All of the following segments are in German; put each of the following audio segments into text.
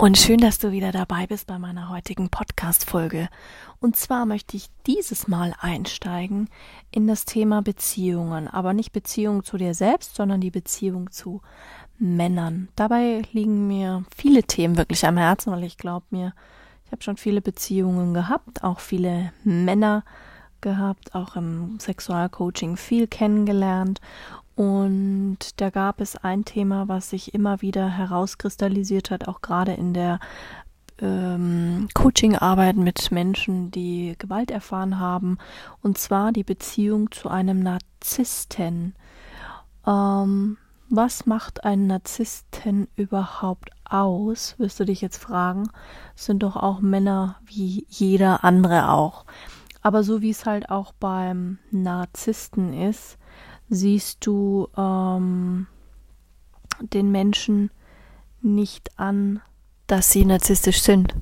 Und schön, dass du wieder dabei bist bei meiner heutigen Podcast-Folge. Und zwar möchte ich dieses Mal einsteigen in das Thema Beziehungen. Aber nicht Beziehung zu dir selbst, sondern die Beziehung zu Männern. Dabei liegen mir viele Themen wirklich am Herzen, weil ich glaube mir, ich habe schon viele Beziehungen gehabt, auch viele Männer gehabt, auch im Sexualcoaching viel kennengelernt. Und da gab es ein Thema, was sich immer wieder herauskristallisiert hat, auch gerade in der ähm, Coaching-Arbeit mit Menschen, die Gewalt erfahren haben, und zwar die Beziehung zu einem Narzissten. Ähm, was macht ein Narzissten überhaupt aus, wirst du dich jetzt fragen. Es sind doch auch Männer wie jeder andere auch. Aber so wie es halt auch beim Narzissten ist, siehst du ähm, den Menschen nicht an, dass sie narzisstisch sind.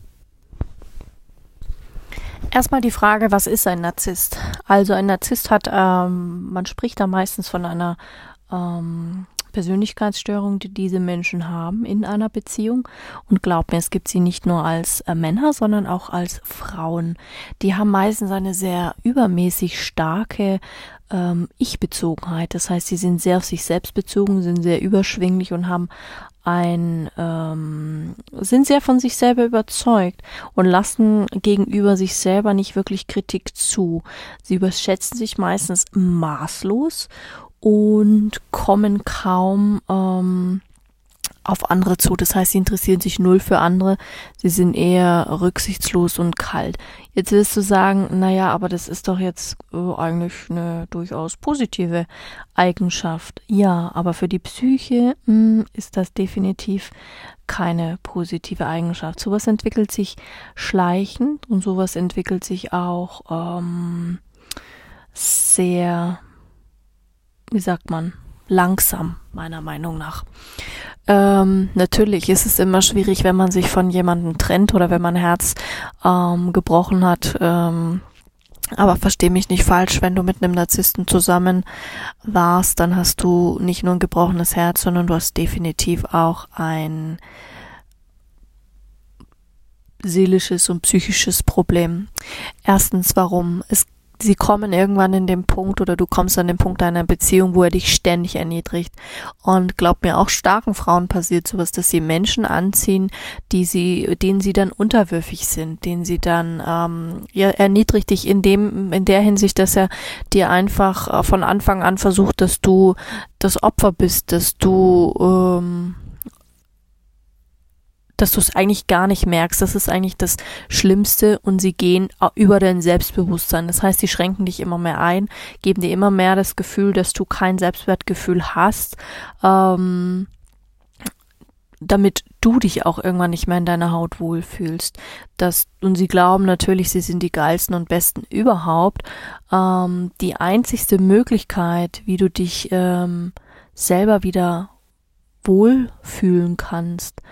Erstmal die Frage, was ist ein Narzisst? Also ein Narzisst hat, ähm, man spricht da meistens von einer ähm, Persönlichkeitsstörung, die diese Menschen haben in einer Beziehung. Und glaub mir, es gibt sie nicht nur als äh, Männer, sondern auch als Frauen. Die haben meistens eine sehr übermäßig starke ähm, Ich-Bezogenheit. Das heißt, sie sind sehr auf sich selbst bezogen, sind sehr überschwinglich und haben ein, ähm, sind sehr von sich selber überzeugt und lassen gegenüber sich selber nicht wirklich Kritik zu. Sie überschätzen sich meistens maßlos und kommen kaum ähm, auf andere zu. Das heißt, sie interessieren sich null für andere. Sie sind eher rücksichtslos und kalt. Jetzt willst du sagen, naja, aber das ist doch jetzt äh, eigentlich eine durchaus positive Eigenschaft. Ja, aber für die Psyche mh, hm, ist das definitiv keine positive Eigenschaft. Sowas entwickelt sich schleichend und sowas entwickelt sich auch ähm, sehr wie sagt man, langsam, meiner Meinung nach. Ähm, natürlich ist es immer schwierig, wenn man sich von jemandem trennt oder wenn man Herz ähm, gebrochen hat. Ähm, aber versteh mich nicht falsch, wenn du mit einem Narzissten zusammen warst, dann hast du nicht nur ein gebrochenes Herz, sondern du hast definitiv auch ein seelisches und psychisches Problem. Erstens, warum? Es sie kommen irgendwann in den Punkt oder du kommst an den Punkt einer Beziehung, wo er dich ständig erniedrigt. Und glaub mir, auch starken Frauen passiert sowas, dass sie Menschen anziehen, die sie, denen sie dann unterwürfig sind, denen sie dann, ähm, ja, erniedrigt dich in dem, in der Hinsicht, dass er dir einfach äh, von Anfang an versucht, dass du das Opfer bist, dass du, ähm, dass du es eigentlich gar nicht merkst. Das ist eigentlich das Schlimmste und sie gehen über dein Selbstbewusstsein. Das heißt, sie schränken dich immer mehr ein, geben dir immer mehr das Gefühl, dass du kein Selbstwertgefühl hast, ähm, damit du dich auch irgendwann nicht mehr in deiner Haut wohlfühlst. Das, und sie glauben natürlich, sie sind die geilsten und besten überhaupt. Ähm, die einzigste Möglichkeit, wie du dich ähm, selber wieder wohlfühlen kannst,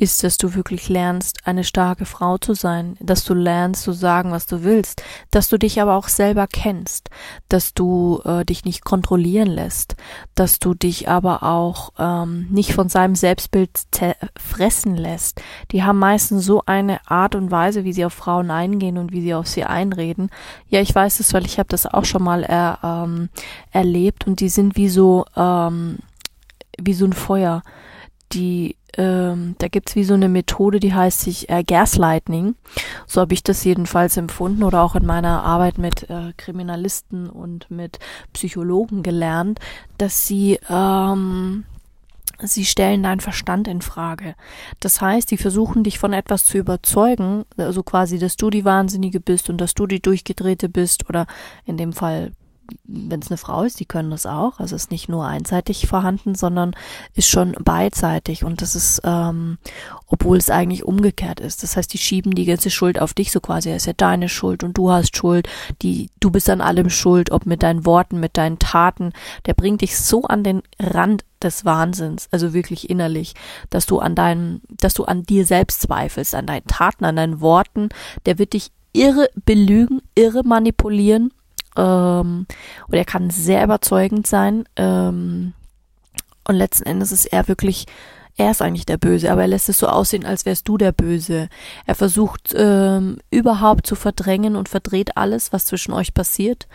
ist, dass du wirklich lernst, eine starke Frau zu sein, dass du lernst zu sagen, was du willst, dass du dich aber auch selber kennst, dass du äh, dich nicht kontrollieren lässt, dass du dich aber auch ähm, nicht von seinem Selbstbild fressen lässt. Die haben meistens so eine Art und Weise, wie sie auf Frauen eingehen und wie sie auf sie einreden. Ja, ich weiß es, weil ich habe das auch schon mal er, ähm, erlebt und die sind wie so ähm, wie so ein Feuer. Die, ähm, da gibt's wie so eine Methode, die heißt sich äh, Gaslighting. So habe ich das jedenfalls empfunden oder auch in meiner Arbeit mit äh, Kriminalisten und mit Psychologen gelernt, dass sie ähm, Sie stellen deinen Verstand in Frage. Das heißt, sie versuchen dich von etwas zu überzeugen, also quasi, dass du die Wahnsinnige bist und dass du die Durchgedrehte bist oder in dem Fall wenn es eine Frau ist, die können das auch. Also ist nicht nur einseitig vorhanden, sondern ist schon beidseitig. Und das ist, ähm, obwohl es eigentlich umgekehrt ist. Das heißt, die schieben die ganze Schuld auf dich, so quasi, es ist ja deine Schuld und du hast Schuld. Die, du bist an allem schuld, ob mit deinen Worten, mit deinen Taten. Der bringt dich so an den Rand des Wahnsinns, also wirklich innerlich, dass du an deinem, dass du an dir selbst zweifelst, an deinen Taten, an deinen Worten. Der wird dich irre belügen, irre manipulieren ähm, und er kann sehr überzeugend sein. Ähm, und letzten Endes ist er wirklich, er ist eigentlich der Böse, aber er lässt es so aussehen, als wärst du der Böse. Er versucht ähm, überhaupt zu verdrängen und verdreht alles, was zwischen euch passiert.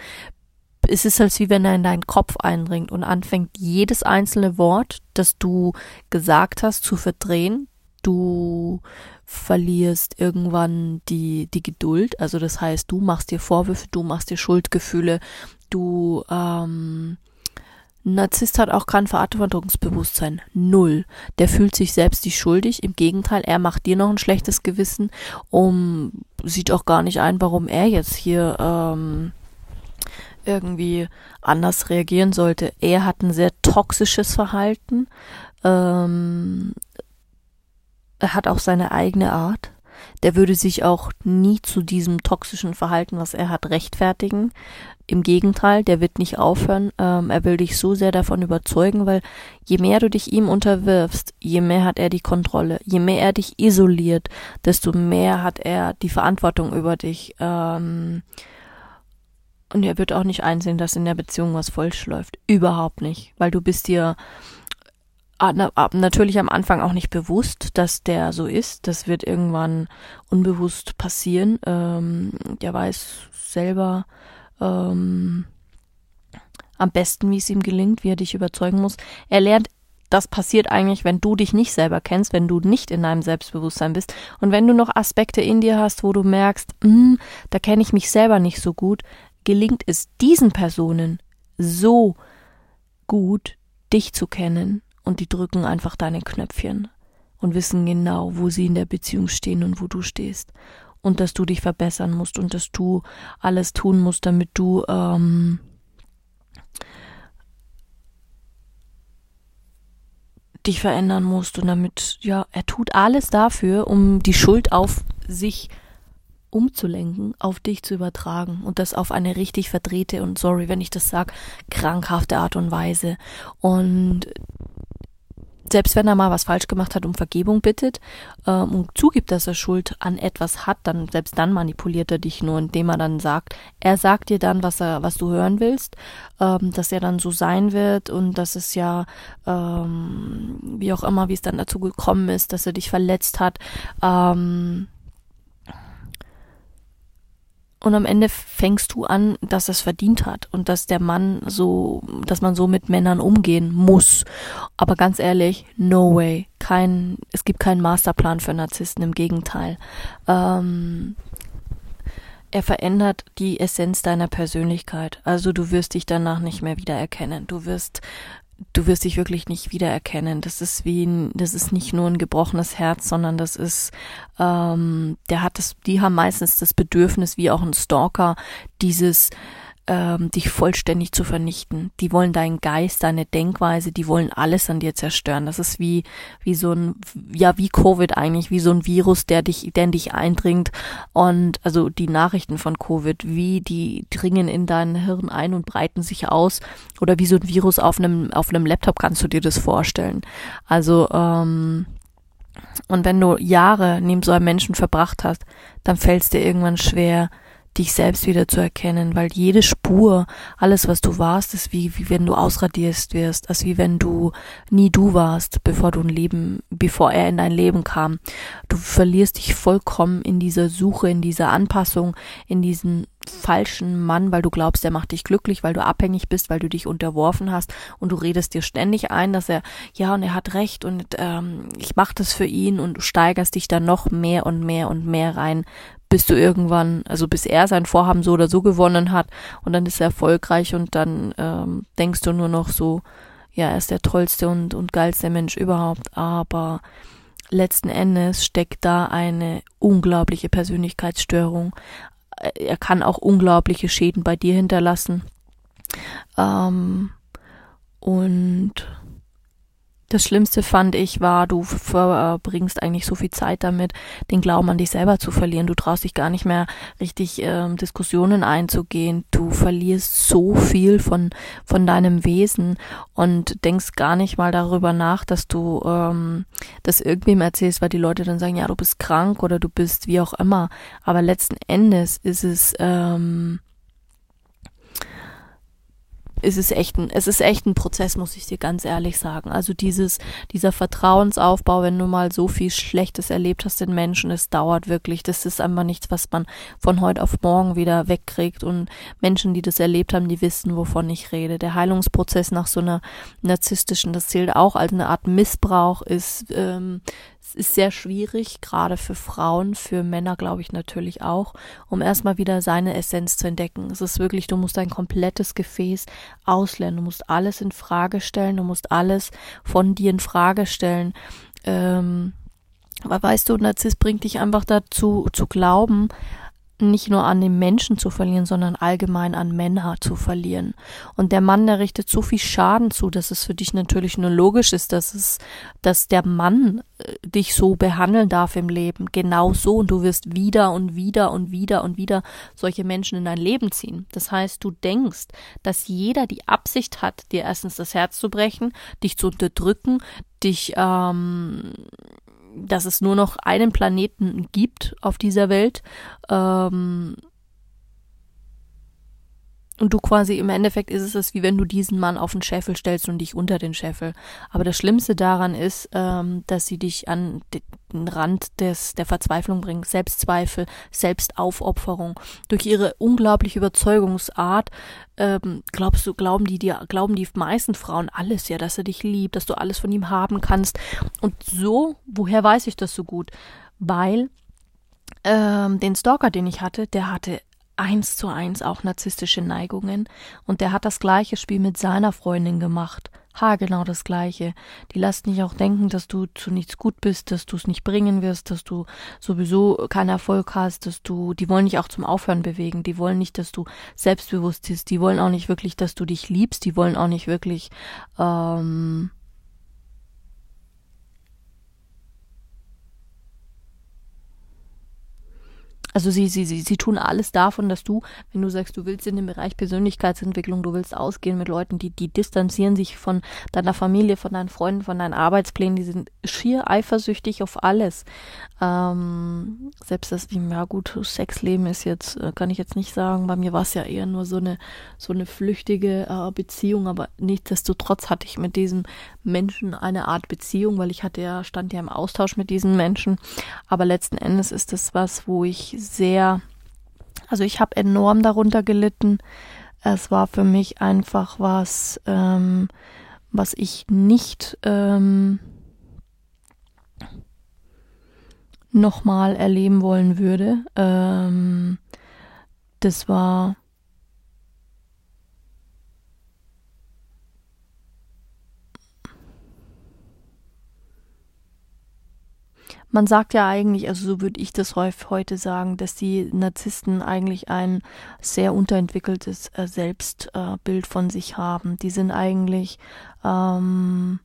Es ist, als wie wenn er in deinen Kopf eindringt und anfängt, jedes einzelne Wort, das du gesagt hast, zu verdrehen. Du verlierst irgendwann die, die Geduld. Also das heißt, du machst dir Vorwürfe, du machst dir Schuldgefühle, du ähm, Narzisst hat auch kein Verantwortungsbewusstsein. Null. Der fühlt sich selbst nicht schuldig. Im Gegenteil, er macht dir noch ein schlechtes Gewissen, um sieht auch gar nicht ein, warum er jetzt hier ähm, irgendwie anders reagieren sollte. Er hat ein sehr toxisches Verhalten. Ähm, er hat auch seine eigene Art. Der würde sich auch nie zu diesem toxischen Verhalten, was er hat, rechtfertigen. Im Gegenteil, der wird nicht aufhören. Ähm, er will dich so sehr davon überzeugen, weil je mehr du dich ihm unterwirfst, je mehr hat er die Kontrolle. Je mehr er dich isoliert, desto mehr hat er die Verantwortung über dich. Ähm, und er wird auch nicht einsehen, dass in der Beziehung was falsch läuft. Überhaupt nicht, weil du bist dir natürlich am Anfang auch nicht bewusst, dass der so ist. Das wird irgendwann unbewusst passieren. Ähm, der weiß selber ähm, am besten, wie es ihm gelingt, wie er dich überzeugen muss. Er lernt, das passiert eigentlich, wenn du dich nicht selber kennst, wenn du nicht in deinem Selbstbewusstsein bist und wenn du noch Aspekte in dir hast, wo du merkst, hm, da kenne ich mich selber nicht so gut, gelingt es diesen Personen so gut, dich zu kennen und die drücken einfach deine Knöpfchen und wissen genau, wo sie in der Beziehung stehen und wo du stehst. Und dass du dich verbessern musst und dass du alles tun musst, damit du ähm, dich verändern musst und damit, ja, er tut alles dafür, um die Schuld auf sich umzulenken, auf dich zu übertragen und das auf eine richtig verdrehte und sorry, wenn ich das sag, krankhafte Art und Weise. Und selbst wenn er mal was falsch gemacht hat, um Vergebung bittet ähm, und zugibt, dass er Schuld an etwas hat, dann selbst dann manipuliert er dich nur, indem er dann sagt, er sagt dir dann, was er, was du hören willst, ähm, dass er dann so sein wird und dass es ja ähm, wie auch immer, wie es dann dazu gekommen ist, dass er dich verletzt hat. Ähm, und am Ende fängst du an, dass es verdient hat und dass der Mann so, dass man so mit Männern umgehen muss. Aber ganz ehrlich, no way. Kein, es gibt keinen Masterplan für Narzissten, im Gegenteil. Ähm, er verändert die Essenz deiner Persönlichkeit. Also du wirst dich danach nicht mehr wiedererkennen. Du wirst du wirst dich wirklich nicht wiedererkennen. Das ist wie ein, das ist nicht nur ein gebrochenes Herz, sondern das ist, ähm, der hat das, die haben meistens das Bedürfnis, wie auch ein Stalker, dieses ähm, dich vollständig zu vernichten. Die wollen deinen Geist, deine Denkweise, die wollen alles an dir zerstören. Das ist wie, wie so ein, ja, wie Covid eigentlich, wie so ein Virus, der dich, der in dich eindringt. Und also die Nachrichten von Covid, wie die dringen in dein Hirn ein und breiten sich aus. Oder wie so ein Virus auf einem, auf einem Laptop kannst du dir das vorstellen. Also, ähm, und wenn du Jahre neben so einem Menschen verbracht hast, dann fällt es dir irgendwann schwer, dich selbst wieder zu erkennen, weil jede Spur, alles was du warst, ist wie, wie wenn du ausradierst wirst, als wie wenn du nie du warst, bevor du ein Leben, bevor er in dein Leben kam. Du verlierst dich vollkommen in dieser Suche, in dieser Anpassung, in diesen falschen Mann, weil du glaubst, er macht dich glücklich, weil du abhängig bist, weil du dich unterworfen hast und du redest dir ständig ein, dass er, ja, und er hat recht und ähm, ich mach das für ihn und du steigerst dich dann noch mehr und mehr und mehr rein, bis du irgendwann, also bis er sein Vorhaben so oder so gewonnen hat und dann ist er erfolgreich und dann ähm, denkst du nur noch so, ja, er ist der tollste und, und geilste Mensch überhaupt, aber letzten Endes steckt da eine unglaubliche Persönlichkeitsstörung. Er kann auch unglaubliche Schäden bei dir hinterlassen. Ähm, und das Schlimmste fand ich war, du verbringst eigentlich so viel Zeit damit, den Glauben an dich selber zu verlieren. Du traust dich gar nicht mehr richtig ähm, Diskussionen einzugehen. Du verlierst so viel von von deinem Wesen und denkst gar nicht mal darüber nach, dass du ähm, das irgendwem erzählst, weil die Leute dann sagen, ja, du bist krank oder du bist wie auch immer. Aber letzten Endes ist es ähm, es ist echt ein, es ist echt ein Prozess, muss ich dir ganz ehrlich sagen. Also dieses, dieser Vertrauensaufbau, wenn du mal so viel Schlechtes erlebt hast in Menschen, es dauert wirklich. Das ist einfach nichts, was man von heute auf morgen wieder wegkriegt. Und Menschen, die das erlebt haben, die wissen, wovon ich rede. Der Heilungsprozess nach so einer narzisstischen, das zählt auch als eine Art Missbrauch, ist ähm, ist sehr schwierig, gerade für Frauen, für Männer glaube ich natürlich auch, um erstmal wieder seine Essenz zu entdecken. Es ist wirklich, du musst dein komplettes Gefäß auslernen, du musst alles in Frage stellen, du musst alles von dir in Frage stellen. Ähm, aber weißt du, Narzisst bringt dich einfach dazu zu glauben, nicht nur an den Menschen zu verlieren, sondern allgemein an Männer zu verlieren. Und der Mann, der richtet so viel Schaden zu, dass es für dich natürlich nur logisch ist, dass es, dass der Mann äh, dich so behandeln darf im Leben. Genau so. Und du wirst wieder und wieder und wieder und wieder solche Menschen in dein Leben ziehen. Das heißt, du denkst, dass jeder die Absicht hat, dir erstens das Herz zu brechen, dich zu unterdrücken, dich ähm, dass es nur noch einen Planeten gibt auf dieser Welt. Ähm, und du quasi im Endeffekt ist es, wie wenn du diesen Mann auf den Scheffel stellst und dich unter den Scheffel. Aber das Schlimmste daran ist, ähm, dass sie dich an den Rand des, der Verzweiflung bringen. Selbstzweifel, Selbstaufopferung. Durch ihre unglaubliche Überzeugungsart ähm, glaubst du, glauben die dir, glauben die meisten Frauen alles ja, dass er dich liebt, dass du alles von ihm haben kannst. Und so, woher weiß ich das so gut? Weil ähm, den Stalker, den ich hatte, der hatte eins zu eins auch narzisstische Neigungen und der hat das gleiche Spiel mit seiner Freundin gemacht. Ha, genau das gleiche. Die lassen dich auch denken, dass du zu nichts gut bist, dass du es nicht bringen wirst, dass du sowieso keinen Erfolg hast, dass du, die wollen dich auch zum Aufhören bewegen, die wollen nicht, dass du selbstbewusst bist, die wollen auch nicht wirklich, dass du dich liebst, die wollen auch nicht wirklich, ähm, Also sie, sie, sie, sie tun alles davon, dass du, wenn du sagst, du willst in den Bereich Persönlichkeitsentwicklung, du willst ausgehen mit Leuten, die, die distanzieren sich von deiner Familie, von deinen Freunden, von deinen Arbeitsplänen, die sind schier eifersüchtig auf alles. Ähm, selbst das, ja gut, Sexleben ist jetzt, äh, kann ich jetzt nicht sagen. Bei mir war es ja eher nur so eine, so eine flüchtige äh, Beziehung, aber nichtsdestotrotz hatte ich mit diesem Menschen eine Art Beziehung, weil ich hatte ja, stand ja im Austausch mit diesen Menschen. Aber letzten Endes ist das was, wo ich sehr, also ich habe enorm darunter gelitten. Es war für mich einfach was, ähm, was ich nicht ähm, nochmal erleben wollen würde. Ähm, das war Man sagt ja eigentlich, also so würde ich das heute sagen, dass die Narzissten eigentlich ein sehr unterentwickeltes äh, Selbstbild äh, von sich haben. Die sind eigentlich ähm,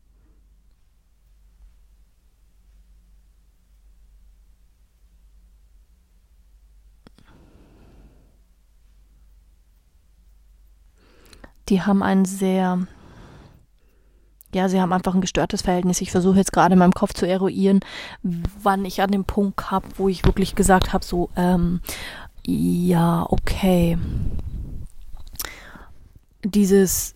die haben ein sehr ja, sie haben einfach ein gestörtes Verhältnis. Ich versuche jetzt gerade in meinem Kopf zu eruieren, wann ich an dem Punkt habe, wo ich wirklich gesagt habe, so, ähm, ja, okay. Dieses,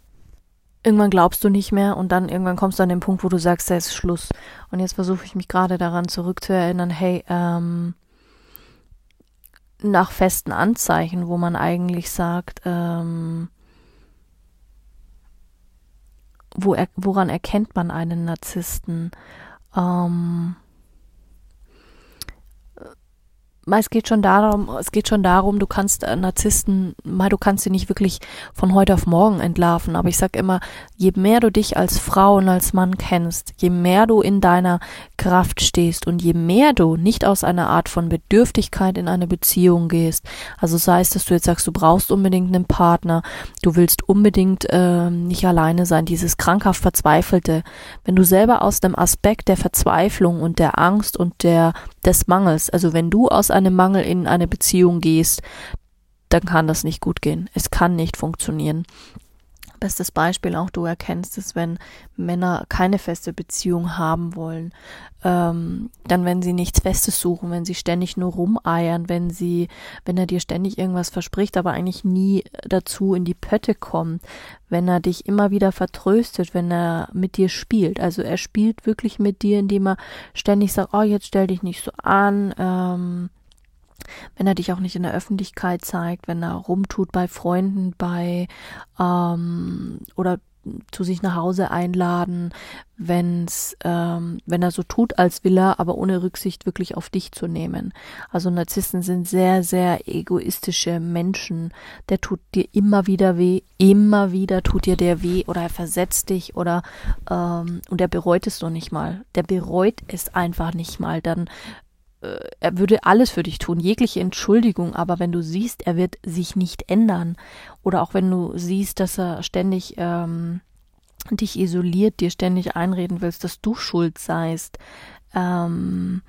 irgendwann glaubst du nicht mehr und dann irgendwann kommst du an den Punkt, wo du sagst, da ist Schluss. Und jetzt versuche ich mich gerade daran zurückzuerinnern, hey, ähm, nach festen Anzeichen, wo man eigentlich sagt, ähm, wo er, woran erkennt man einen Narzissten? Ähm, es geht schon darum, es geht schon darum, du kannst äh, Narzissten, mal du kannst sie nicht wirklich von heute auf morgen entlarven, aber ich sag immer, je mehr du dich als Frau und als Mann kennst, je mehr du in deiner Kraft stehst und je mehr du nicht aus einer Art von Bedürftigkeit in eine Beziehung gehst, also sei es, dass du jetzt sagst, du brauchst unbedingt einen Partner, du willst unbedingt äh, nicht alleine sein, dieses krankhaft Verzweifelte, wenn du selber aus dem Aspekt der Verzweiflung und der Angst und der des Mangels, also wenn du aus einem Mangel in eine Beziehung gehst, dann kann das nicht gut gehen. Es kann nicht funktionieren. Bestes Beispiel auch du erkennst es, wenn Männer keine feste Beziehung haben wollen, ähm, dann wenn sie nichts Festes suchen, wenn sie ständig nur rumeiern, wenn sie, wenn er dir ständig irgendwas verspricht, aber eigentlich nie dazu in die Pötte kommt, wenn er dich immer wieder vertröstet, wenn er mit dir spielt. Also er spielt wirklich mit dir, indem er ständig sagt, oh, jetzt stell dich nicht so an, ähm, wenn er dich auch nicht in der Öffentlichkeit zeigt, wenn er rumtut bei Freunden, bei ähm, oder zu sich nach Hause einladen, wenn's, ähm, wenn er so tut, als will er, aber ohne Rücksicht wirklich auf dich zu nehmen. Also Narzissten sind sehr, sehr egoistische Menschen. Der tut dir immer wieder weh, immer wieder tut dir der weh oder er versetzt dich oder ähm, und er bereut es doch nicht mal. Der bereut es einfach nicht mal. Dann er würde alles für dich tun, jegliche Entschuldigung, aber wenn du siehst, er wird sich nicht ändern oder auch wenn du siehst, dass er ständig ähm, dich isoliert, dir ständig einreden willst, dass du schuld seist, ähm,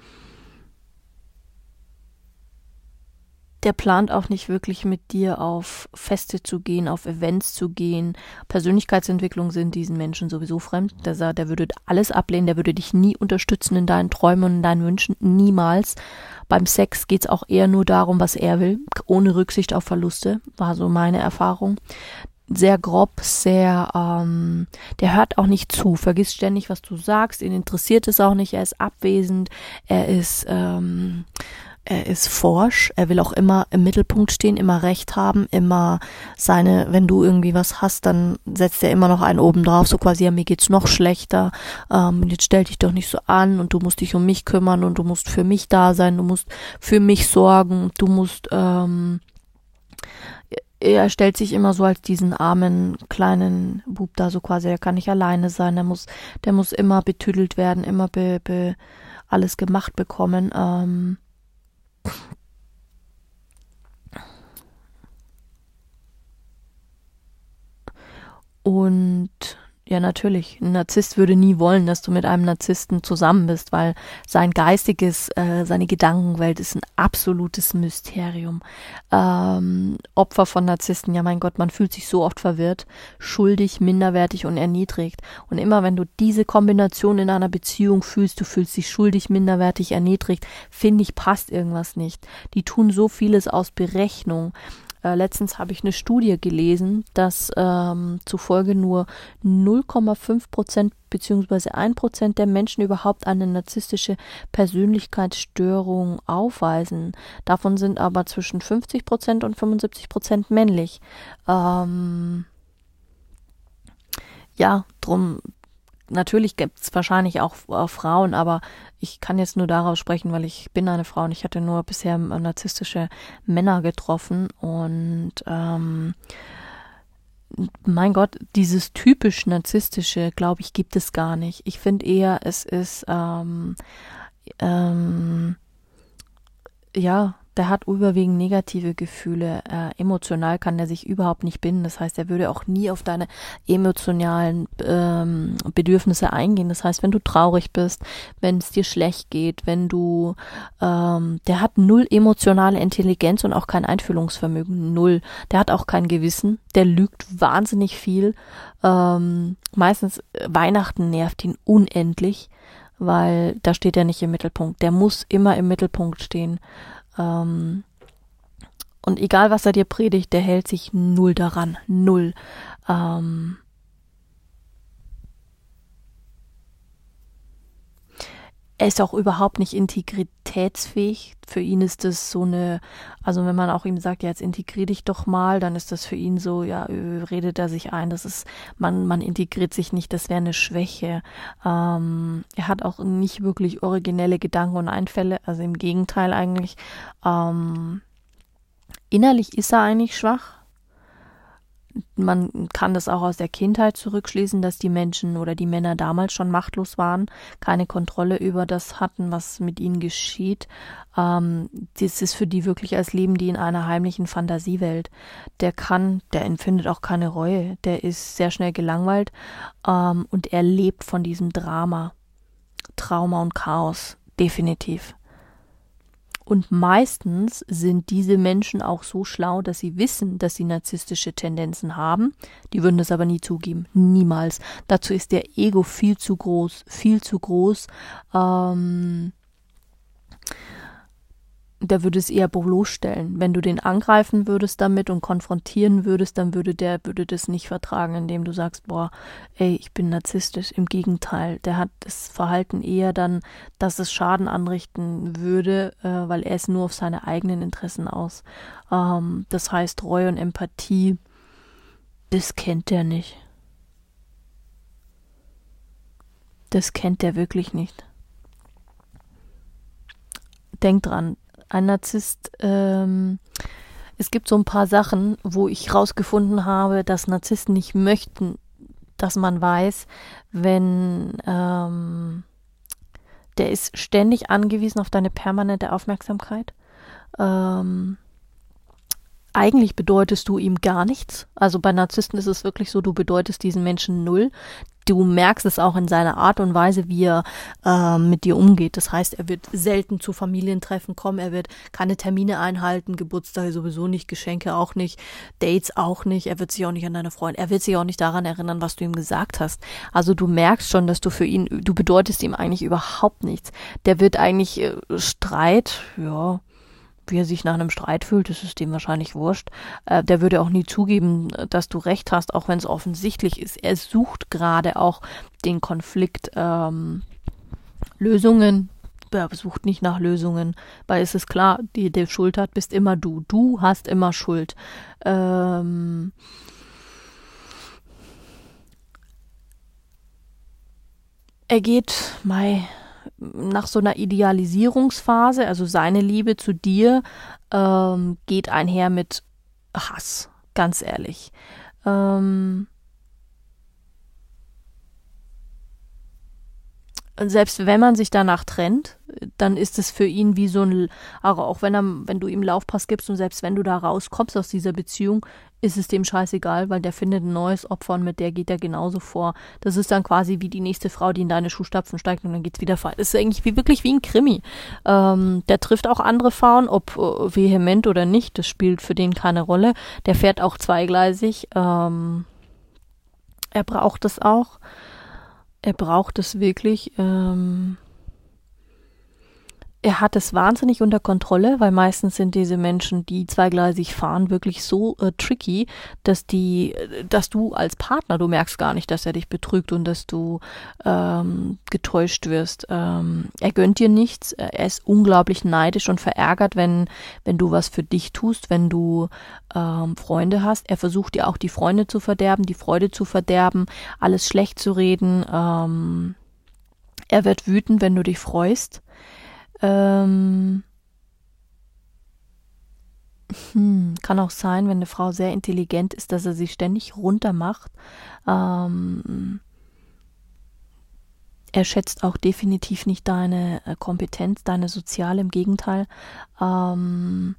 der plant auch nicht wirklich mit dir auf Feste zu gehen, auf Events zu gehen. Persönlichkeitsentwicklung sind diesen Menschen sowieso fremd. Der, der würde alles ablehnen, der würde dich nie unterstützen in deinen Träumen und in deinen Wünschen, niemals. Beim Sex geht's auch eher nur darum, was er will, ohne Rücksicht auf Verluste, war so meine Erfahrung sehr grob, sehr, ähm, der hört auch nicht zu, vergisst ständig, was du sagst, ihn interessiert es auch nicht, er ist abwesend, er ist, ähm, er ist forsch, er will auch immer im Mittelpunkt stehen, immer Recht haben, immer seine, wenn du irgendwie was hast, dann setzt er immer noch einen oben drauf, so quasi, ja, mir geht's noch schlechter, ähm, jetzt stell dich doch nicht so an und du musst dich um mich kümmern und du musst für mich da sein, du musst für mich sorgen, du musst, ähm, er stellt sich immer so als diesen armen kleinen Bub da, so quasi, er kann nicht alleine sein, der muss, der muss immer betüdelt werden, immer be, be alles gemacht bekommen, ähm, und ja, natürlich. Ein Narzisst würde nie wollen, dass du mit einem Narzissten zusammen bist, weil sein geistiges, äh, seine Gedankenwelt ist ein absolutes Mysterium. Ähm, Opfer von Narzissten, ja mein Gott, man fühlt sich so oft verwirrt, schuldig, minderwertig und erniedrigt. Und immer wenn du diese Kombination in einer Beziehung fühlst, du fühlst dich schuldig, minderwertig, erniedrigt, finde ich, passt irgendwas nicht. Die tun so vieles aus Berechnung. Äh, letztens habe ich eine Studie gelesen, dass ähm, zufolge nur 0,5 Prozent beziehungsweise 1 Prozent der Menschen überhaupt eine narzisstische Persönlichkeitsstörung aufweisen. Davon sind aber zwischen 50 Prozent und 75 Prozent männlich. Ähm, ja, drum natürlich gibt es wahrscheinlich auch äh, Frauen, aber ich kann jetzt nur daraus sprechen, weil ich bin eine Frau und ich hatte nur bisher narzisstische Männer getroffen und ähm, mein Gott, dieses typisch narzisstische, glaube ich, gibt es gar nicht. Ich finde eher, es ist ähm, ähm, ja der hat überwiegend negative Gefühle. Äh, emotional kann er sich überhaupt nicht binden. Das heißt, er würde auch nie auf deine emotionalen ähm, Bedürfnisse eingehen. Das heißt, wenn du traurig bist, wenn es dir schlecht geht, wenn du, ähm, der hat null emotionale Intelligenz und auch kein Einfühlungsvermögen. Null. Der hat auch kein Gewissen. Der lügt wahnsinnig viel. Ähm, meistens äh, Weihnachten nervt ihn unendlich weil da steht er nicht im Mittelpunkt. Der muss immer im Mittelpunkt stehen. Ähm, und egal, was er dir predigt, der hält sich null daran. Null. Ähm, er ist auch überhaupt nicht integritätsfähig. Für ihn ist das so eine, also wenn man auch ihm sagt, ja, jetzt integrier dich doch mal, dann ist das für ihn so, ja, redet er sich ein, das ist, man, man integriert sich nicht, das wäre eine Schwäche. Ähm, er hat auch nicht wirklich originelle Gedanken und Einfälle, also im Gegenteil eigentlich. Ähm, innerlich ist er eigentlich schwach, man kann das auch aus der Kindheit zurückschließen, dass die Menschen oder die Männer damals schon machtlos waren, keine Kontrolle über das hatten, was mit ihnen geschieht. Ähm, das ist für die wirklich, als leben die in einer heimlichen Fantasiewelt. Der kann, der empfindet auch keine Reue, der ist sehr schnell gelangweilt ähm, und er lebt von diesem Drama, Trauma und Chaos, definitiv. Und meistens sind diese Menschen auch so schlau, dass sie wissen, dass sie narzisstische Tendenzen haben. Die würden das aber nie zugeben. Niemals. Dazu ist der Ego viel zu groß, viel zu groß. Ähm, der würde es eher bloßstellen. Wenn du den angreifen würdest damit und konfrontieren würdest, dann würde der würde das nicht vertragen, indem du sagst, boah, ey, ich bin narzisstisch. Im Gegenteil, der hat das Verhalten eher dann, dass es Schaden anrichten würde, äh, weil er ist nur auf seine eigenen Interessen aus. Ähm, das heißt, Reue und Empathie, das kennt er nicht. Das kennt er wirklich nicht. Denk dran, ein Narzisst, ähm, es gibt so ein paar Sachen, wo ich rausgefunden habe, dass Narzissten nicht möchten, dass man weiß, wenn ähm, der ist ständig angewiesen auf deine permanente Aufmerksamkeit. Ähm, eigentlich bedeutest du ihm gar nichts. Also bei Narzissten ist es wirklich so, du bedeutest diesen Menschen null du merkst es auch in seiner Art und Weise, wie er äh, mit dir umgeht. Das heißt, er wird selten zu Familientreffen kommen, er wird keine Termine einhalten, Geburtstage sowieso nicht, Geschenke auch nicht, Dates auch nicht, er wird sich auch nicht an deine Freunde, er wird sich auch nicht daran erinnern, was du ihm gesagt hast. Also du merkst schon, dass du für ihn, du bedeutest ihm eigentlich überhaupt nichts. Der wird eigentlich äh, Streit, ja, wie er sich nach einem Streit fühlt, das ist dem wahrscheinlich wurscht. Äh, der würde auch nie zugeben, dass du recht hast, auch wenn es offensichtlich ist. Er sucht gerade auch den Konflikt ähm, Lösungen. Er sucht nicht nach Lösungen, weil es ist klar, die, der Schuld hat, bist immer du. Du hast immer Schuld. Ähm, er geht, Mai, nach so einer Idealisierungsphase, also seine Liebe zu dir ähm, geht einher mit Hass, ganz ehrlich. Ähm, selbst wenn man sich danach trennt, dann ist es für ihn wie so ein, auch wenn, er, wenn du ihm Laufpass gibst und selbst wenn du da rauskommst aus dieser Beziehung, ist es dem scheißegal, weil der findet ein neues Opfer und mit der geht er genauso vor. Das ist dann quasi wie die nächste Frau, die in deine Schuhstapfen steigt und dann geht's wieder weiter. Das ist eigentlich wie, wirklich wie ein Krimi. Ähm, der trifft auch andere Frauen, ob äh, vehement oder nicht, das spielt für den keine Rolle. Der fährt auch zweigleisig. Ähm, er braucht es auch er braucht es wirklich. Ähm, er hat es wahnsinnig unter Kontrolle, weil meistens sind diese Menschen, die zweigleisig fahren, wirklich so äh, tricky, dass die, dass du als Partner, du merkst gar nicht, dass er dich betrügt und dass du ähm, getäuscht wirst. Ähm, er gönnt dir nichts, er ist unglaublich neidisch und verärgert, wenn, wenn du was für dich tust, wenn du ähm, Freunde hast. Er versucht dir auch die Freunde zu verderben, die Freude zu verderben, alles schlecht zu reden. Ähm, er wird wütend, wenn du dich freust. Ähm, hm, kann auch sein, wenn eine Frau sehr intelligent ist, dass er sie ständig runtermacht. Ähm, er schätzt auch definitiv nicht deine äh, Kompetenz, deine soziale, im Gegenteil. Ähm,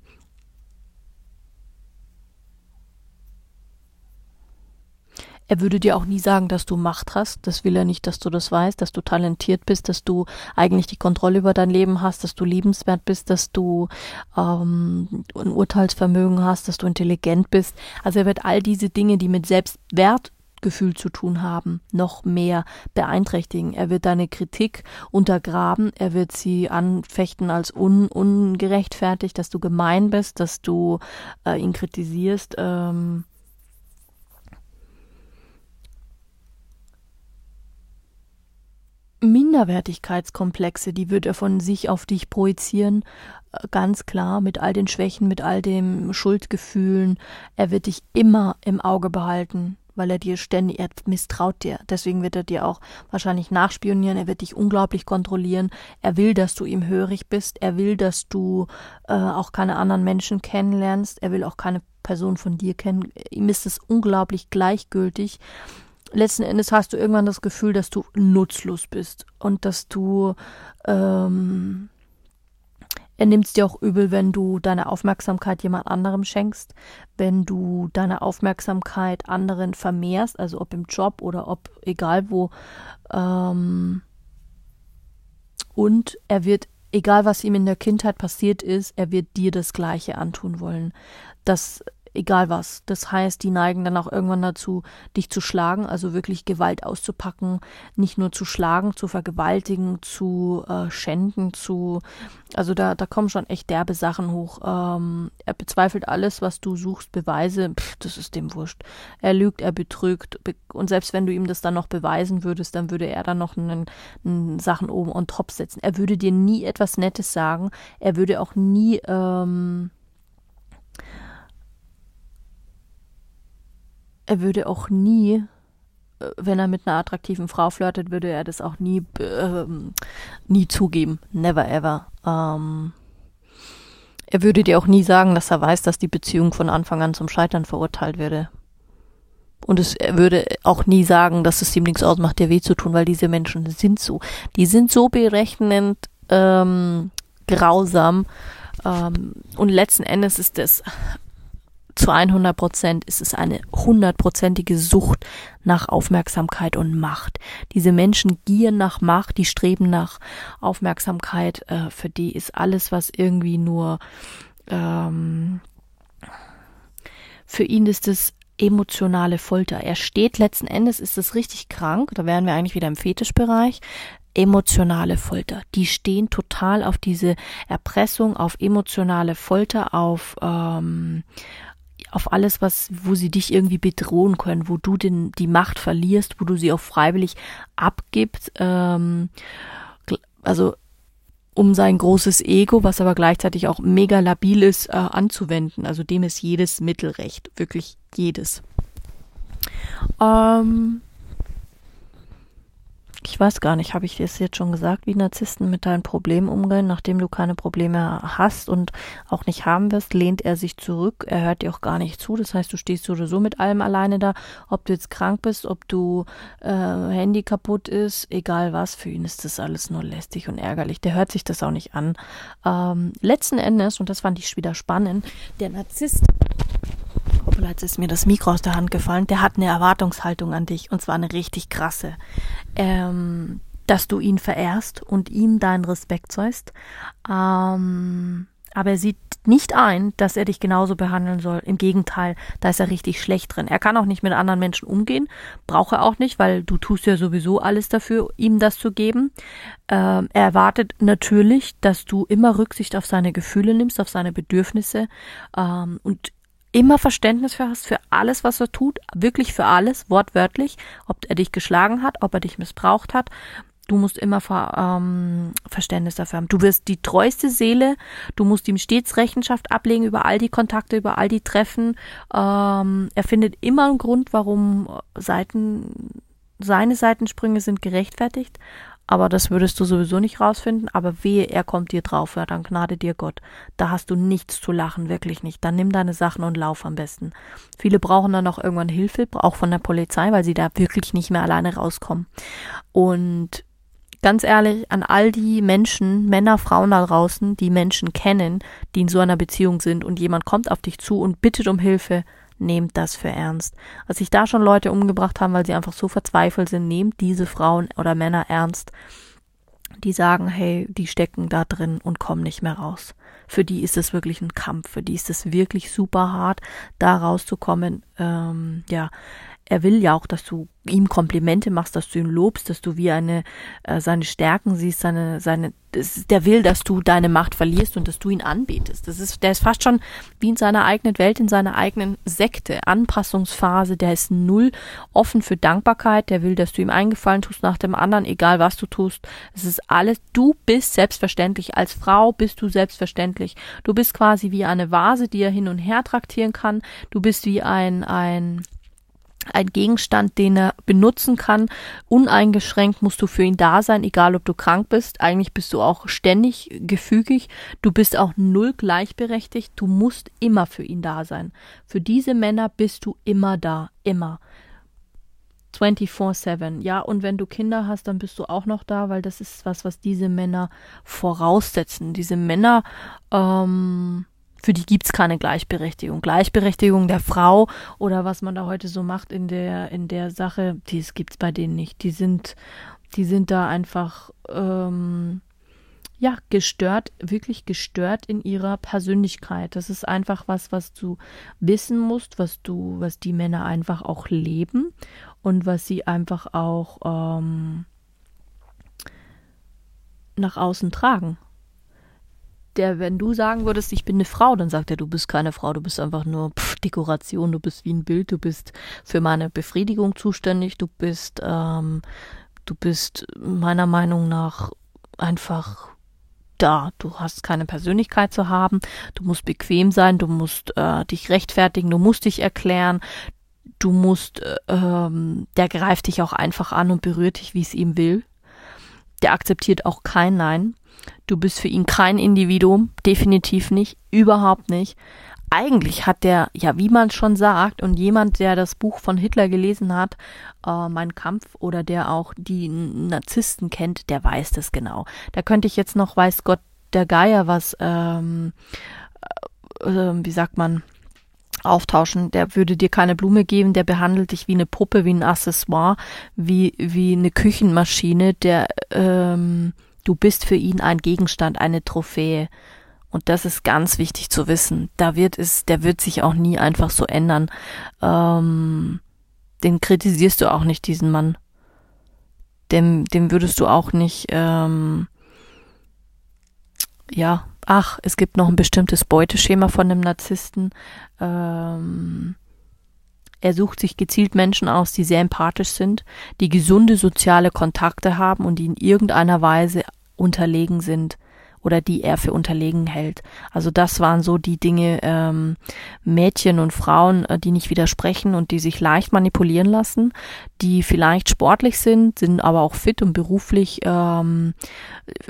Er würde dir auch nie sagen, dass du Macht hast. Das will er nicht, dass du das weißt, dass du talentiert bist, dass du eigentlich die Kontrolle über dein Leben hast, dass du liebenswert bist, dass du ähm, ein Urteilsvermögen hast, dass du intelligent bist. Also er wird all diese Dinge, die mit Selbstwertgefühl zu tun haben, noch mehr beeinträchtigen. Er wird deine Kritik untergraben, er wird sie anfechten als un ungerechtfertigt, dass du gemein bist, dass du äh, ihn kritisierst. Ähm, Minderwertigkeitskomplexe, die wird er von sich auf dich projizieren, äh, ganz klar, mit all den Schwächen, mit all den Schuldgefühlen. Er wird dich immer im Auge behalten, weil er dir ständig, er misstraut dir. Deswegen wird er dir auch wahrscheinlich nachspionieren, er wird dich unglaublich kontrollieren. Er will, dass du ihm hörig bist, er will, dass du äh, auch keine anderen Menschen kennenlernst, er will auch keine Person von dir kennen. Ihm ist es unglaublich gleichgültig letzten Endes hast du irgendwann das Gefühl, dass du nutzlos bist und dass du ähm, er nimmt es dir auch übel, wenn du deine Aufmerksamkeit jemand anderem schenkst, wenn du deine Aufmerksamkeit anderen vermehrst, also ob im Job oder ob egal wo. Ähm, und er wird, egal was ihm in der Kindheit passiert ist, er wird dir das Gleiche antun wollen. Das egal was. Das heißt, die neigen dann auch irgendwann dazu, dich zu schlagen, also wirklich Gewalt auszupacken, nicht nur zu schlagen, zu vergewaltigen, zu äh, schänden, zu, also da, da kommen schon echt derbe Sachen hoch. Ähm, er bezweifelt alles, was du suchst, Beweise, pff, das ist dem wurscht. Er lügt, er betrügt und selbst wenn du ihm das dann noch beweisen würdest, dann würde er dann noch einen, einen Sachen oben on top setzen. Er würde dir nie etwas Nettes sagen, er würde auch nie, ähm, er würde auch nie, äh, wenn er mit einer attraktiven Frau flirtet, würde er das auch nie, äh, nie zugeben. Never ever. Ähm, er würde dir auch nie sagen, dass er weiß, dass die Beziehung von Anfang an zum Scheitern verurteilt würde. Und es, er würde auch nie sagen, dass es ihm nichts ausmacht, dir weh zu tun, weil diese Menschen sind so. Die sind so berechnend ähm, grausam. Ähm, und letzten Endes ist es zu 100 Prozent ist es eine hundertprozentige Sucht nach Aufmerksamkeit und Macht. Diese Menschen gieren nach Macht, die streben nach Aufmerksamkeit. Äh, für die ist alles, was irgendwie nur ähm, für ihn ist es emotionale Folter. Er steht letzten Endes, ist es richtig krank, da wären wir eigentlich wieder im Fetischbereich, emotionale Folter. Die stehen total auf diese Erpressung, auf emotionale Folter, auf ähm, auf alles, was, wo sie dich irgendwie bedrohen können, wo du den, die Macht verlierst, wo du sie auch freiwillig abgibst, ähm, also um sein großes Ego, was aber gleichzeitig auch mega labil ist, äh, anzuwenden. Also dem ist jedes Mittelrecht, wirklich jedes. Ähm, ich weiß gar nicht, habe ich dir es jetzt schon gesagt, wie Narzissten mit deinen Problemen umgehen, nachdem du keine Probleme hast und auch nicht haben wirst, lehnt er sich zurück, er hört dir auch gar nicht zu, das heißt, du stehst so oder so mit allem alleine da, ob du jetzt krank bist, ob du äh, Handy kaputt ist, egal was, für ihn ist das alles nur lästig und ärgerlich, der hört sich das auch nicht an. Ähm, letzten Endes, und das fand ich wieder spannend, der Narzisst Hoppla, jetzt ist mir das Mikro aus der Hand gefallen. Der hat eine Erwartungshaltung an dich und zwar eine richtig krasse. Ähm, dass du ihn verehrst und ihm deinen Respekt zeigst. Ähm, aber er sieht nicht ein, dass er dich genauso behandeln soll. Im Gegenteil, da ist er richtig schlecht drin. Er kann auch nicht mit anderen Menschen umgehen, braucht er auch nicht, weil du tust ja sowieso alles dafür, ihm das zu geben. Ähm, er erwartet natürlich, dass du immer Rücksicht auf seine Gefühle nimmst, auf seine Bedürfnisse ähm, und immer Verständnis für hast, für alles, was er tut, wirklich für alles, wortwörtlich, ob er dich geschlagen hat, ob er dich missbraucht hat. Du musst immer Ver, ähm, Verständnis dafür haben. Du wirst die treueste Seele, du musst ihm stets Rechenschaft ablegen über all die Kontakte, über all die Treffen. Ähm, er findet immer einen Grund, warum Seiten, seine Seitensprünge sind gerechtfertigt aber das würdest du sowieso nicht rausfinden. Aber wehe, er kommt dir drauf, ja, dann gnade dir Gott. Da hast du nichts zu lachen, wirklich nicht. Dann nimm deine Sachen und lauf am besten. Viele brauchen dann auch irgendwann Hilfe, auch von der Polizei, weil sie da wirklich nicht mehr alleine rauskommen. Und ganz ehrlich, an all die Menschen, Männer, Frauen da draußen, die Menschen kennen, die in so einer Beziehung sind und jemand kommt auf dich zu und bittet um Hilfe, nehmt das für ernst. Als sich da schon Leute umgebracht haben, weil sie einfach so verzweifelt sind, nehmt diese Frauen oder Männer ernst, die sagen, hey, die stecken da drin und kommen nicht mehr raus. Für die ist es wirklich ein Kampf, für die ist es wirklich super hart, da rauszukommen. Ähm, ja, er will ja auch, dass du ihm Komplimente machst, dass du ihn lobst, dass du wie eine äh, seine Stärken siehst, seine seine der will, dass du deine Macht verlierst und dass du ihn anbetest. Das ist der ist fast schon wie in seiner eigenen Welt, in seiner eigenen Sekte, Anpassungsphase, der ist null offen für Dankbarkeit, der will, dass du ihm eingefallen tust nach dem anderen, egal was du tust. Es ist alles du bist selbstverständlich als Frau bist du selbstverständlich. Du bist quasi wie eine Vase, die er hin und her traktieren kann. Du bist wie ein ein ein Gegenstand, den er benutzen kann. Uneingeschränkt musst du für ihn da sein, egal ob du krank bist. Eigentlich bist du auch ständig gefügig. Du bist auch null gleichberechtigt. Du musst immer für ihn da sein. Für diese Männer bist du immer da. Immer. 24-7. Ja, und wenn du Kinder hast, dann bist du auch noch da, weil das ist was, was diese Männer voraussetzen. Diese Männer, ähm, für die gibt's keine Gleichberechtigung. Gleichberechtigung der Frau oder was man da heute so macht in der, in der Sache, dies gibt's bei denen nicht. Die sind, die sind da einfach, ähm, ja, gestört, wirklich gestört in ihrer Persönlichkeit. Das ist einfach was, was du wissen musst, was du, was die Männer einfach auch leben und was sie einfach auch ähm, nach außen tragen der, wenn du sagen würdest, ich bin eine Frau, dann sagt er, du bist keine Frau, du bist einfach nur pff, Dekoration, du bist wie ein Bild, du bist für meine Befriedigung zuständig, du bist, ähm, du bist meiner Meinung nach einfach da. Du hast keine Persönlichkeit zu haben, du musst bequem sein, du musst äh, dich rechtfertigen, du musst dich erklären, du musst, äh, ähm, der greift dich auch einfach an und berührt dich, wie es ihm will. Der akzeptiert auch kein Nein. Du bist für ihn kein Individuum, definitiv nicht, überhaupt nicht. Eigentlich hat der, ja, wie man schon sagt, und jemand, der das Buch von Hitler gelesen hat, äh, Mein Kampf, oder der auch die Narzissten kennt, der weiß das genau. Da könnte ich jetzt noch, weiß Gott, der Geier was, ähm, äh, äh wie sagt man, auftauschen. Der würde dir keine Blume geben, der behandelt dich wie eine Puppe, wie ein Accessoire, wie, wie eine Küchenmaschine, der, ähm, Du bist für ihn ein Gegenstand, eine Trophäe. Und das ist ganz wichtig zu wissen. Da wird es, der wird sich auch nie einfach so ändern. Ähm, den kritisierst du auch nicht, diesen Mann. Dem, dem würdest du auch nicht, ähm, ja, ach, es gibt noch ein bestimmtes Beuteschema von einem Narzissten. Ähm, er sucht sich gezielt Menschen aus, die sehr empathisch sind, die gesunde soziale Kontakte haben und die in irgendeiner Weise unterlegen sind oder die er für unterlegen hält. Also das waren so die Dinge ähm, Mädchen und Frauen, äh, die nicht widersprechen und die sich leicht manipulieren lassen, die vielleicht sportlich sind, sind aber auch fit und beruflich ähm,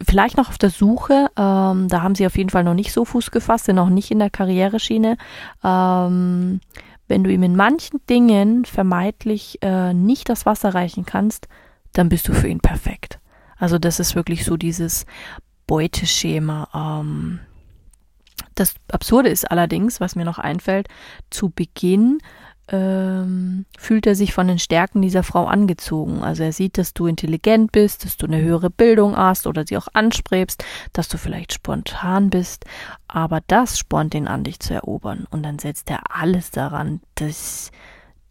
vielleicht noch auf der Suche. Ähm, da haben sie auf jeden Fall noch nicht so Fuß gefasst, sind noch nicht in der Karriereschiene. Ähm, wenn du ihm in manchen Dingen vermeintlich äh, nicht das Wasser reichen kannst, dann bist du für ihn perfekt. Also das ist wirklich so dieses Beuteschema. Ähm. Das Absurde ist allerdings, was mir noch einfällt, zu Beginn ähm, fühlt er sich von den Stärken dieser Frau angezogen. Also er sieht, dass du intelligent bist, dass du eine höhere Bildung hast oder sie auch anstrebst, dass du vielleicht spontan bist. Aber das spornt ihn an, dich zu erobern. Und dann setzt er alles daran, das,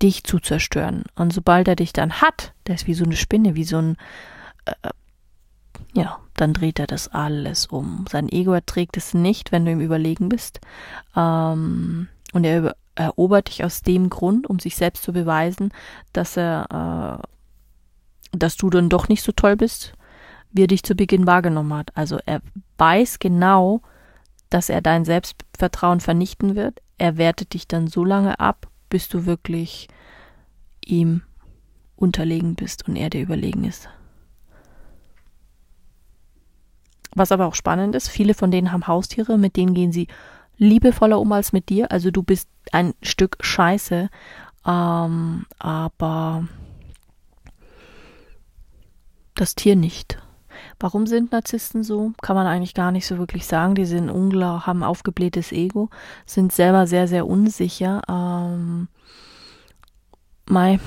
dich zu zerstören. Und sobald er dich dann hat, der ist wie so eine Spinne, wie so ein äh, ja, dann dreht er das alles um. Sein Ego erträgt es nicht, wenn du ihm überlegen bist. Ähm, und er erobert dich aus dem Grund, um sich selbst zu beweisen, dass er, äh, dass du dann doch nicht so toll bist, wie er dich zu Beginn wahrgenommen hat. Also er weiß genau, dass er dein Selbstvertrauen vernichten wird. Er wertet dich dann so lange ab, bis du wirklich ihm unterlegen bist und er dir überlegen ist. Was aber auch spannend ist, viele von denen haben Haustiere, mit denen gehen sie liebevoller um als mit dir. Also du bist ein Stück Scheiße. Ähm, aber das Tier nicht. Warum sind Narzissten so? Kann man eigentlich gar nicht so wirklich sagen. Die sind unglaublich, haben aufgeblähtes Ego, sind selber sehr, sehr unsicher. Ähm, Mai,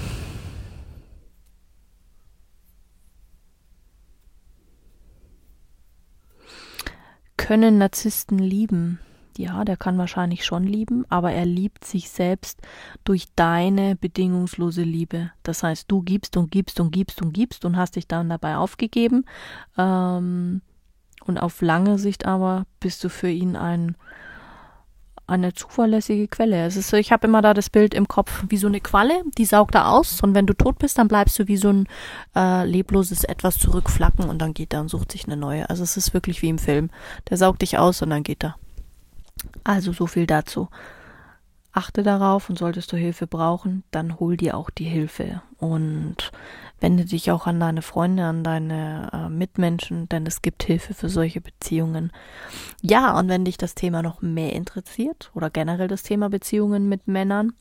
können Narzissten lieben? Ja, der kann wahrscheinlich schon lieben, aber er liebt sich selbst durch deine bedingungslose Liebe. Das heißt, du gibst und gibst und gibst und gibst und hast dich dann dabei aufgegeben. Ähm, und auf lange Sicht aber bist du für ihn ein eine zuverlässige Quelle. Es ist, ich habe immer da das Bild im Kopf wie so eine Qualle, die saugt da aus und wenn du tot bist, dann bleibst du wie so ein äh, lebloses etwas zurückflacken und dann geht er und sucht sich eine neue. Also es ist wirklich wie im Film. Der saugt dich aus und dann geht er. Also so viel dazu. Achte darauf und solltest du Hilfe brauchen, dann hol dir auch die Hilfe und wende dich auch an deine Freunde, an deine äh, Mitmenschen, denn es gibt Hilfe für solche Beziehungen. Ja, und wenn dich das Thema noch mehr interessiert oder generell das Thema Beziehungen mit Männern,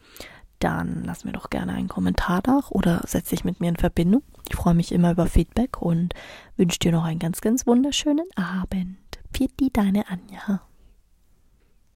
dann lass mir doch gerne einen Kommentar da oder setz dich mit mir in Verbindung. Ich freue mich immer über Feedback und wünsche dir noch einen ganz, ganz wunderschönen Abend. Pieti, deine Anja.